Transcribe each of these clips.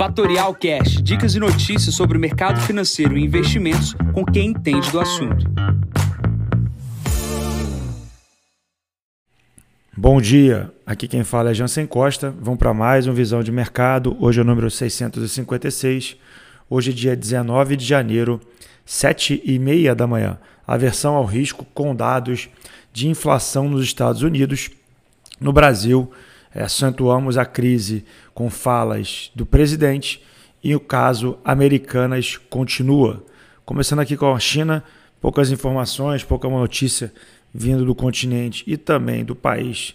Fatorial Cash, dicas e notícias sobre o mercado financeiro e investimentos com quem entende do assunto. Bom dia, aqui quem fala é Jansen Costa. Vamos para mais um Visão de Mercado. Hoje é o número 656. Hoje é dia 19 de janeiro, 7 e meia da manhã. Aversão ao risco com dados de inflação nos Estados Unidos. No Brasil, acentuamos a crise com falas do presidente e o caso Americanas continua. Começando aqui com a China, poucas informações, pouca notícia vindo do continente e também do país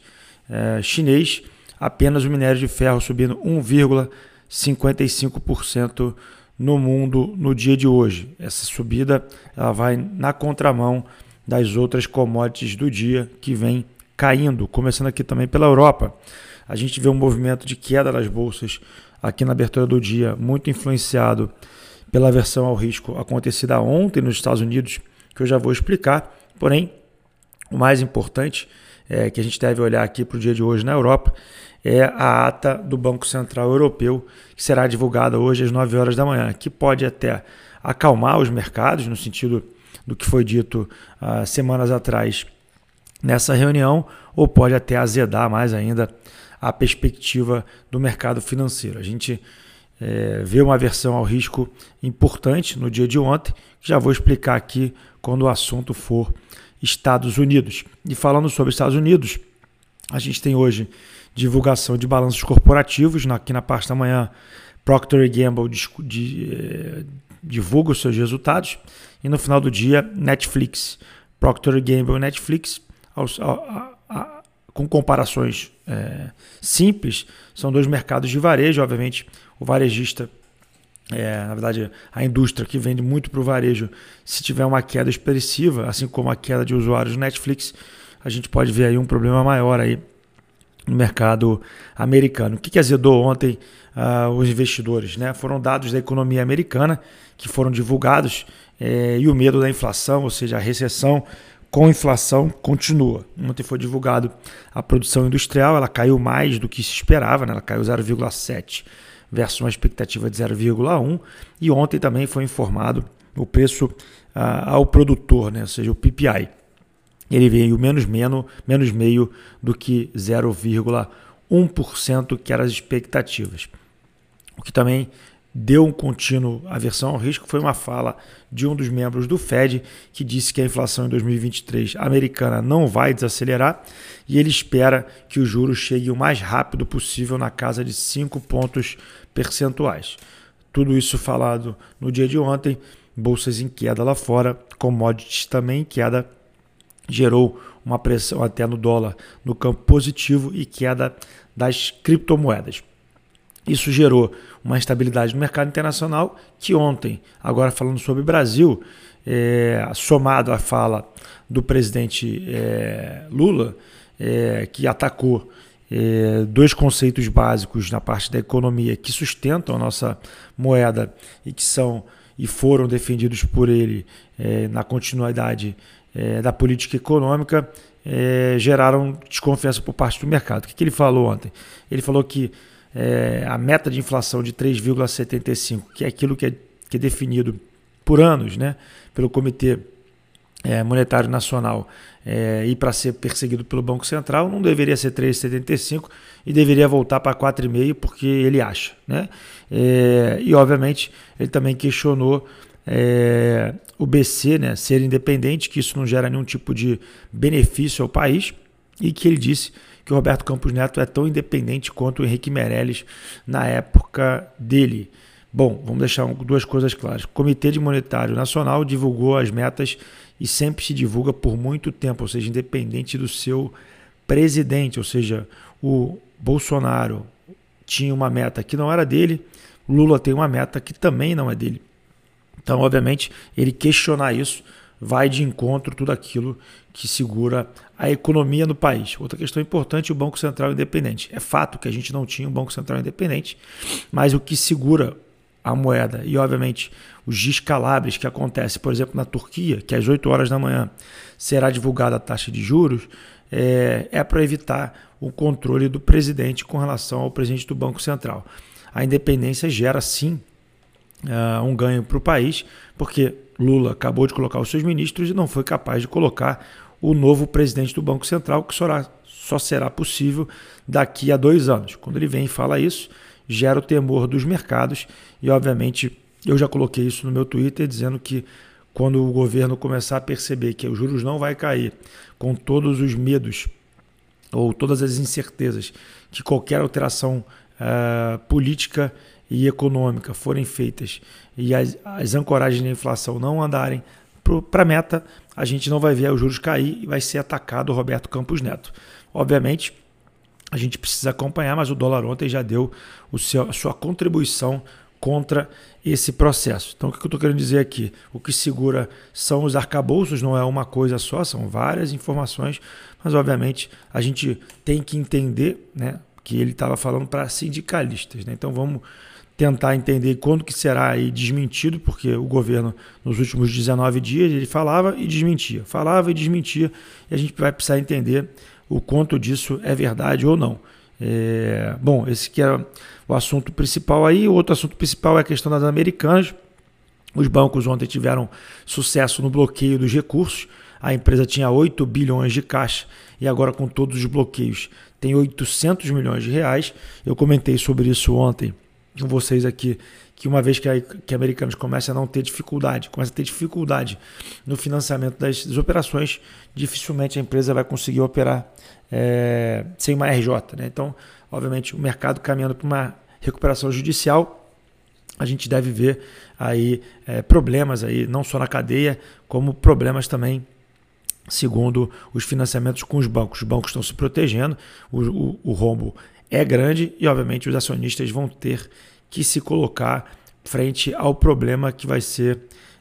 é, chinês. Apenas o minério de ferro subindo 1,55% no mundo no dia de hoje. Essa subida ela vai na contramão das outras commodities do dia que vem caindo, começando aqui também pela Europa. A gente vê um movimento de queda das bolsas aqui na abertura do dia, muito influenciado pela aversão ao risco acontecida ontem nos Estados Unidos, que eu já vou explicar. Porém, o mais importante é, que a gente deve olhar aqui para o dia de hoje na Europa é a ata do Banco Central Europeu, que será divulgada hoje às 9 horas da manhã, que pode até acalmar os mercados, no sentido do que foi dito uh, semanas atrás nessa reunião, ou pode até azedar mais ainda a perspectiva do mercado financeiro. A gente é, vê uma aversão ao risco importante no dia de ontem, já vou explicar aqui quando o assunto for Estados Unidos. E falando sobre Estados Unidos, a gente tem hoje divulgação de balanços corporativos, aqui na parte da manhã, Procter Gamble de, de, eh, divulga os seus resultados e no final do dia, Netflix. Procter Gamble e Netflix aos, a, a, a, com comparações é, simples, são dois mercados de varejo. Obviamente, o varejista, é, na verdade, a indústria que vende muito para o varejo, se tiver uma queda expressiva, assim como a queda de usuários Netflix, a gente pode ver aí um problema maior aí no mercado americano. O que, que azedou ontem uh, os investidores? Né? Foram dados da economia americana que foram divulgados é, e o medo da inflação, ou seja, a recessão com inflação continua. Ontem foi divulgado a produção industrial, ela caiu mais do que se esperava, né? ela caiu 0,7 versus uma expectativa de 0,1 e ontem também foi informado o preço ah, ao produtor, né? ou seja, o PPI. Ele veio menos, menos, menos meio do que 0,1% que eram as expectativas. O que também deu um contínuo aversão ao risco foi uma fala de um dos membros do Fed que disse que a inflação em 2023 americana não vai desacelerar e ele espera que o juro chegue o mais rápido possível na casa de 5 pontos percentuais. Tudo isso falado no dia de ontem, bolsas em queda lá fora, commodities também em queda, gerou uma pressão até no dólar no campo positivo e queda das criptomoedas. Isso gerou uma instabilidade no mercado internacional que ontem, agora falando sobre o Brasil, é, somado à fala do presidente é, Lula, é, que atacou dois conceitos básicos na parte da economia que sustentam a nossa moeda e que são e foram defendidos por ele na continuidade da política econômica, geraram desconfiança por parte do mercado. O que, que ele falou ontem? Ele falou que é, a meta de inflação de 3,75, que é aquilo que é, que é definido por anos né, pelo Comitê é, Monetário Nacional é, e para ser perseguido pelo Banco Central, não deveria ser 3,75 e deveria voltar para 4,5 porque ele acha. Né? É, e, obviamente, ele também questionou é, o BC né, ser independente, que isso não gera nenhum tipo de benefício ao país e que ele disse que o Roberto Campos Neto é tão independente quanto o Henrique Meirelles na época dele. Bom, vamos deixar duas coisas claras. O Comitê de Monetário Nacional divulgou as metas e sempre se divulga por muito tempo, ou seja, independente do seu presidente, ou seja, o Bolsonaro tinha uma meta que não era dele, Lula tem uma meta que também não é dele. Então, obviamente, ele questionar isso vai de encontro tudo aquilo que segura a economia no país. Outra questão importante, o Banco Central independente. É fato que a gente não tinha um Banco Central independente, mas o que segura a moeda e, obviamente, os descalabres que acontecem, por exemplo, na Turquia, que às 8 horas da manhã será divulgada a taxa de juros, é, é para evitar o controle do presidente com relação ao presidente do Banco Central. a independência gera sim uh, um ganho para o país, porque Lula acabou de colocar os seus ministros e não foi capaz de colocar o novo presidente do Banco Central, que só, só será possível daqui a dois anos. Quando ele vem e fala isso, gera o temor dos mercados e, obviamente, eu já coloquei isso no meu Twitter dizendo que quando o governo começar a perceber que os juros não vai cair, com todos os medos ou todas as incertezas que qualquer alteração uh, política e econômica forem feitas e as, as ancoragens da inflação não andarem para a meta, a gente não vai ver os juros cair e vai ser atacado o Roberto Campos Neto. Obviamente, a gente precisa acompanhar, mas o dólar ontem já deu o seu, a sua contribuição contra esse processo. Então, o que eu estou querendo dizer aqui? O que segura são os arcabouços, não é uma coisa só, são várias informações, mas obviamente a gente tem que entender né, que ele estava falando para sindicalistas. Né? Então, vamos tentar entender quando que será aí desmentido, porque o governo, nos últimos 19 dias, ele falava e desmentia, falava e desmentia, e a gente vai precisar entender o quanto disso é verdade ou não. É, bom, esse que era o assunto principal aí. O outro assunto principal é a questão das americanas. Os bancos ontem tiveram sucesso no bloqueio dos recursos. A empresa tinha 8 bilhões de caixa e agora com todos os bloqueios tem 800 milhões de reais. Eu comentei sobre isso ontem com vocês aqui que uma vez que, a, que americanos começam a não ter dificuldade, começa a ter dificuldade no financiamento das, das operações, dificilmente a empresa vai conseguir operar é, sem uma RJ. Né? Então, obviamente, o mercado caminhando para uma recuperação judicial, a gente deve ver aí é, problemas aí, não só na cadeia, como problemas também segundo os financiamentos com os bancos. Os bancos estão se protegendo, o, o, o rombo é grande e, obviamente, os acionistas vão ter que se colocar frente ao problema que vai ser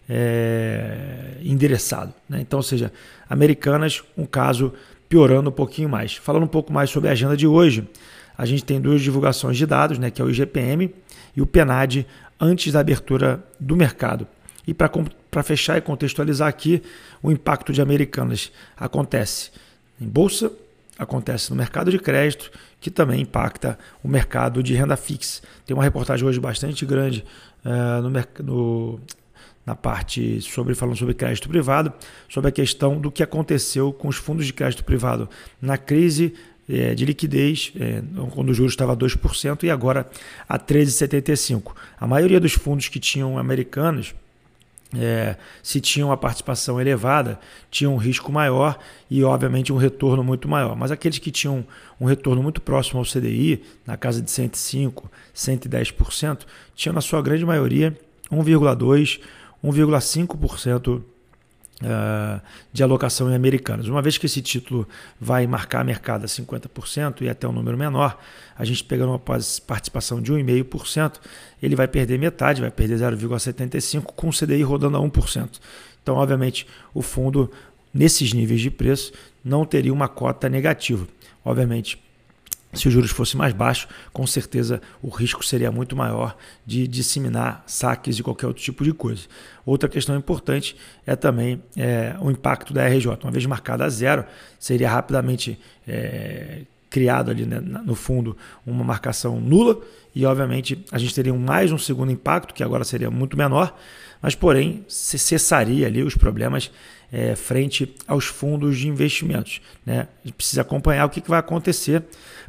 é, endereçado. Né? Então, ou seja, Americanas, um caso piorando um pouquinho mais. Falando um pouco mais sobre a agenda de hoje, a gente tem duas divulgações de dados, né, que é o IGPM e o PNAD, antes da abertura do mercado. E para fechar e contextualizar aqui, o impacto de Americanas acontece em bolsa, acontece no mercado de crédito, que também impacta o mercado de renda fixa. Tem uma reportagem hoje bastante grande uh, no, no, na parte sobre falando sobre crédito privado, sobre a questão do que aconteceu com os fundos de crédito privado na crise é, de liquidez, é, quando o juros estava a 2% e agora a 13,75%. A maioria dos fundos que tinham americanos é, se tinham uma participação elevada, tinham um risco maior e, obviamente, um retorno muito maior. Mas aqueles que tinham um retorno muito próximo ao CDI, na casa de 105%, 110%, tinham, na sua grande maioria, 1,2%, 1,5% Uh, de alocação em americanas. Uma vez que esse título vai marcar mercado a 50% e até um número menor, a gente pegando uma participação de 1,5%, ele vai perder metade, vai perder 0,75% com o CDI rodando a 1%. Então, obviamente, o fundo, nesses níveis de preço, não teria uma cota negativa. Obviamente, se os juros fossem mais baixos, com certeza o risco seria muito maior de disseminar saques e qualquer outro tipo de coisa. Outra questão importante é também é, o impacto da RJ. Uma vez marcada a zero, seria rapidamente é, criado ali né, no fundo uma marcação nula e obviamente a gente teria mais um segundo impacto, que agora seria muito menor, mas porém cessaria ali os problemas é, frente aos fundos de investimentos. Né? A gente precisa acompanhar o que, que vai acontecer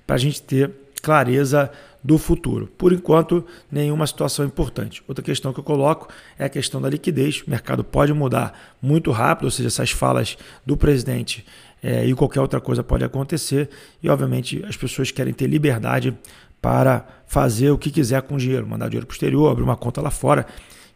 para a gente ter clareza do futuro. Por enquanto, nenhuma situação importante. Outra questão que eu coloco é a questão da liquidez. O mercado pode mudar muito rápido, ou seja, essas falas do presidente é, e qualquer outra coisa pode acontecer. E, obviamente, as pessoas querem ter liberdade para fazer o que quiser com o dinheiro, mandar dinheiro para o exterior, abrir uma conta lá fora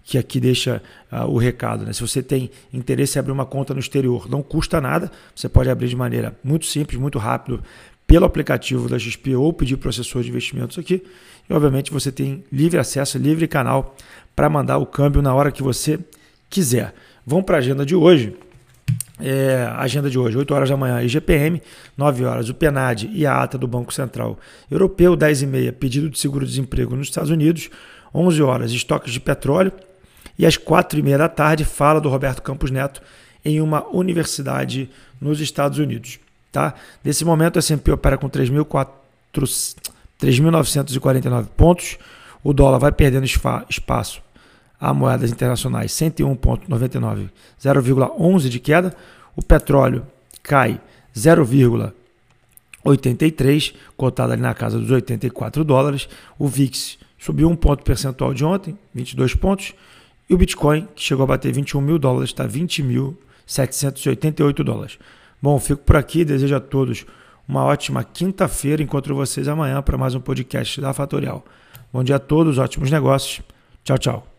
que aqui deixa uh, o recado. Né? Se você tem interesse em abrir uma conta no exterior, não custa nada, você pode abrir de maneira muito simples, muito rápido, pelo aplicativo da XP ou pedir processor de investimentos aqui. E obviamente você tem livre acesso, livre canal para mandar o câmbio na hora que você quiser. Vamos para a agenda de hoje. É, agenda de hoje, 8 horas da manhã, IGPM, 9 horas, o PNAD e a ata do Banco Central Europeu, 10 e meia, pedido de seguro-desemprego nos Estados Unidos, 11 horas, estoques de petróleo, e às 4 e meia da tarde, fala do Roberto Campos Neto em uma universidade nos Estados Unidos. Tá? Nesse momento, a S&P opera com 3.949 pontos, O dólar vai perdendo espaço a moedas internacionais 101,99, 0,11 de queda. O petróleo cai 0,83, cotado ali na casa dos 84 dólares. O VIX subiu um ponto percentual de ontem, 22 pontos. E o Bitcoin, que chegou a bater 21 mil dólares, está 20.788 dólares. Bom, fico por aqui. Desejo a todos uma ótima quinta-feira. Encontro vocês amanhã para mais um podcast da Fatorial. Bom dia a todos, ótimos negócios. Tchau, tchau.